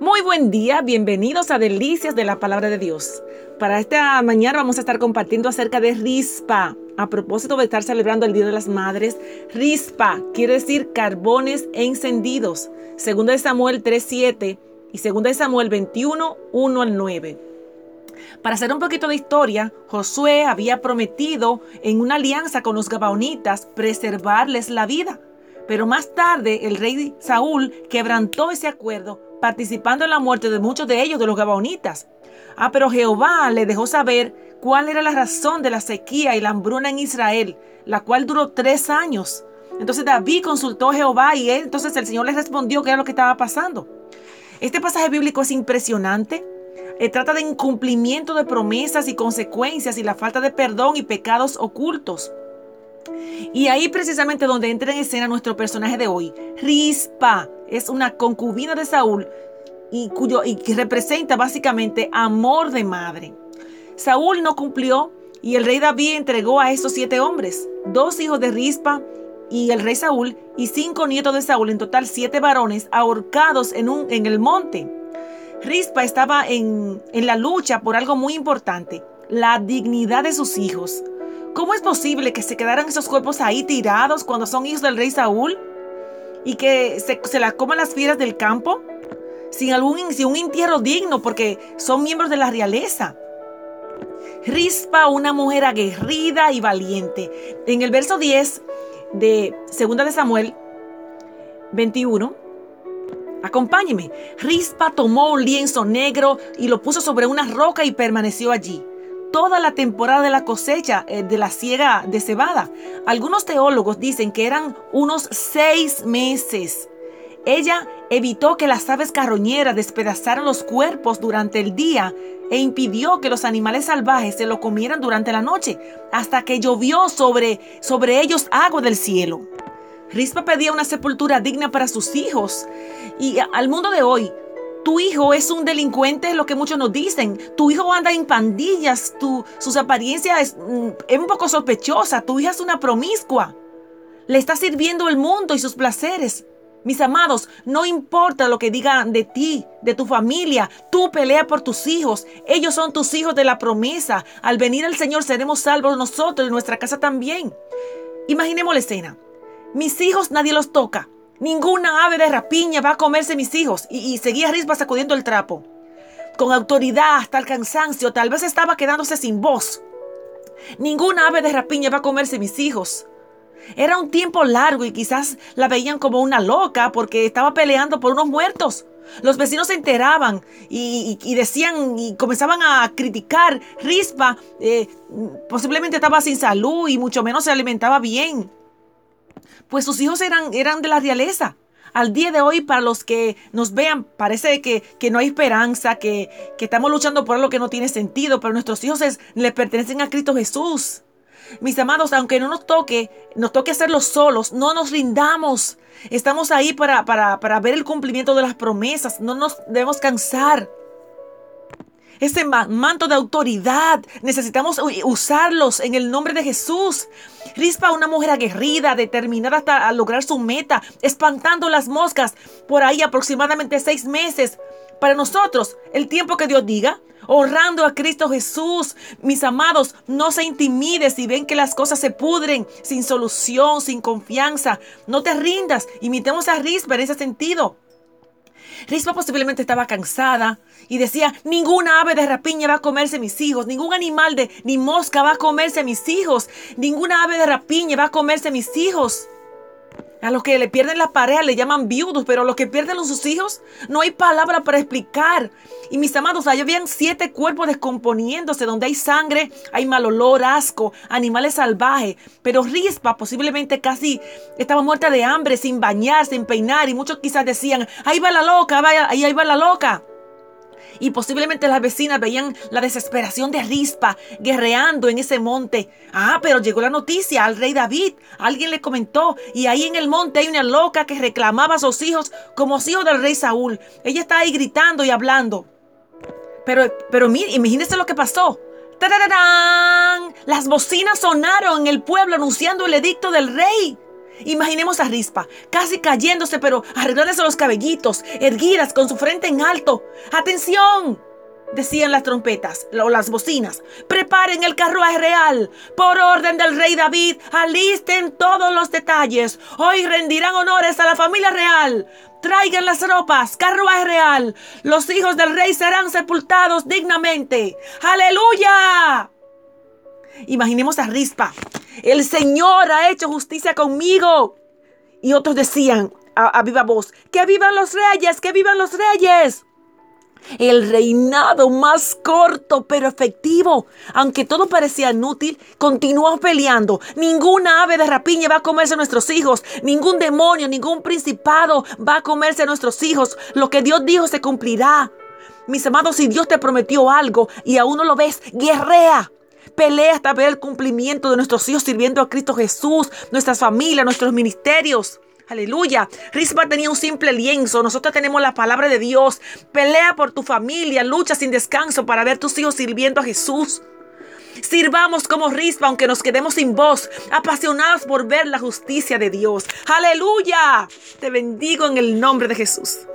Muy buen día, bienvenidos a Delicias de la Palabra de Dios. Para esta mañana vamos a estar compartiendo acerca de rispa. A propósito de estar celebrando el Día de las Madres, rispa quiere decir carbones encendidos. Segunda de Samuel 3.7 y segunda de Samuel 21, 1 al 9. Para hacer un poquito de historia, Josué había prometido en una alianza con los Gabaonitas preservarles la vida. Pero más tarde el rey Saúl quebrantó ese acuerdo participando en la muerte de muchos de ellos, de los Gabaonitas. Ah, pero Jehová le dejó saber cuál era la razón de la sequía y la hambruna en Israel, la cual duró tres años. Entonces David consultó a Jehová y él, entonces el Señor le respondió qué era lo que estaba pasando. Este pasaje bíblico es impresionante. Eh, trata de incumplimiento de promesas y consecuencias y la falta de perdón y pecados ocultos. Y ahí precisamente donde entra en escena nuestro personaje de hoy. Rispa es una concubina de Saúl y, cuyo, y que representa básicamente amor de madre. Saúl no cumplió y el rey David entregó a esos siete hombres, dos hijos de Rispa y el rey Saúl y cinco nietos de Saúl, en total siete varones ahorcados en, un, en el monte. Rispa estaba en, en la lucha por algo muy importante, la dignidad de sus hijos. ¿Cómo es posible que se quedaran esos cuerpos ahí tirados cuando son hijos del rey Saúl? ¿Y que se, se la coman las fieras del campo? Sin, algún, sin un entierro digno porque son miembros de la realeza. Rispa, una mujer aguerrida y valiente. En el verso 10 de 2 de Samuel 21, acompáñeme. Rispa tomó un lienzo negro y lo puso sobre una roca y permaneció allí toda la temporada de la cosecha eh, de la siega de cebada. Algunos teólogos dicen que eran unos seis meses. Ella evitó que las aves carroñeras despedazaran los cuerpos durante el día e impidió que los animales salvajes se lo comieran durante la noche, hasta que llovió sobre, sobre ellos agua del cielo. Rispa pedía una sepultura digna para sus hijos. Y al mundo de hoy, tu hijo es un delincuente, es lo que muchos nos dicen. Tu hijo anda en pandillas, sus apariencias es, mm, es un poco sospechosa. Tu hija es una promiscua. Le está sirviendo el mundo y sus placeres. Mis amados, no importa lo que digan de ti, de tu familia, tú pelea por tus hijos. Ellos son tus hijos de la promesa. Al venir al Señor seremos salvos nosotros y nuestra casa también. Imaginemos la escena. Mis hijos nadie los toca. Ninguna ave de rapiña va a comerse mis hijos. Y, seguía Rispa sacudiendo el trapo. Con autoridad hasta el cansancio, tal vez estaba quedándose sin voz. Ninguna ave de rapiña va a comerse mis hijos. Era un tiempo largo y quizás la veían como una loca porque estaba peleando por unos muertos. Los vecinos se enteraban y, decían y comenzaban a criticar. Rispa eh, posiblemente estaba sin salud y mucho menos se alimentaba bien pues sus hijos eran, eran de la realeza. Al día de hoy, para los que nos vean, parece que, no hay esperanza, que, estamos luchando por algo que no tiene sentido, pero nuestros hijos le pertenecen a Cristo Jesús. Mis amados, aunque no nos toque, nos toque hacerlo solos, no nos rindamos. Estamos ahí para, para, para ver el cumplimiento de las promesas, no nos debemos cansar ese manto de autoridad. Necesitamos usarlos en el nombre de Jesús. Rispa, una mujer aguerrida, determinada hasta lograr su meta, espantando las moscas por ahí aproximadamente seis meses. Para nosotros, el tiempo que Dios diga, honrando a Cristo Jesús. Mis amados, no se intimide si ven que las cosas se pudren sin solución, sin confianza. No te rindas. Imitemos a Rispa en ese sentido. Rispa posiblemente estaba cansada y decía, ninguna ave de rapiña va a comerse mis hijos, ningún animal de ni mosca va a comerse mis hijos, ninguna ave de rapiña va a comerse mis hijos. A los que le pierden la pareja le llaman viudos, pero a los que pierden a sus hijos no hay palabra para explicar. Y mis amados, allá habían siete cuerpos descomponiéndose, donde hay sangre, hay mal olor, asco, animales salvajes. Pero Rispa posiblemente casi estaba muerta de hambre, sin bañar, sin peinar. Y muchos quizás decían, ahí va la loca, ahí, ahí va la loca y posiblemente las vecinas veían la desesperación de Rispa guerreando en ese monte. Ah, pero llegó la noticia al rey David. Alguien le comentó y ahí en el monte hay una loca que reclamaba a sus hijos como hijos del rey Saúl. Ella está ahí gritando y hablando. Pero, pero mire, imagínese lo que pasó. ¡Tararán! Las bocinas sonaron en el pueblo anunciando el edicto del rey. Imaginemos a Rispa, casi cayéndose, pero arreglándose los cabellitos, erguidas con su frente en alto. ¡Atención! Decían las trompetas o las bocinas. Preparen el carruaje real. Por orden del rey David, alisten todos los detalles. Hoy rendirán honores a la familia real. Traigan las ropas, carruaje real. Los hijos del rey serán sepultados dignamente. ¡Aleluya! Imaginemos a Rispa. El Señor ha hecho justicia conmigo. Y otros decían a, viva voz, que vivan los reyes, que vivan los reyes. El reinado más corto pero efectivo. Aunque todo parecía inútil, continuó peleando. Ninguna ave de rapiña va a comerse a nuestros hijos. Ningún demonio, ningún principado va a comerse a nuestros hijos. Lo que Dios dijo se cumplirá. Mis amados, si Dios te prometió algo y aún no lo ves, guerrea. Pelea hasta ver el cumplimiento de nuestros hijos sirviendo a Cristo Jesús, nuestras familias, nuestros ministerios. Aleluya. Rispa tenía un simple lienzo. Nosotros tenemos la palabra de Dios. Pelea por tu familia. Lucha sin descanso para ver tus hijos sirviendo a Jesús. Sirvamos como Rispa aunque nos quedemos sin voz, apasionados por ver la justicia de Dios. Aleluya. Te bendigo en el nombre de Jesús.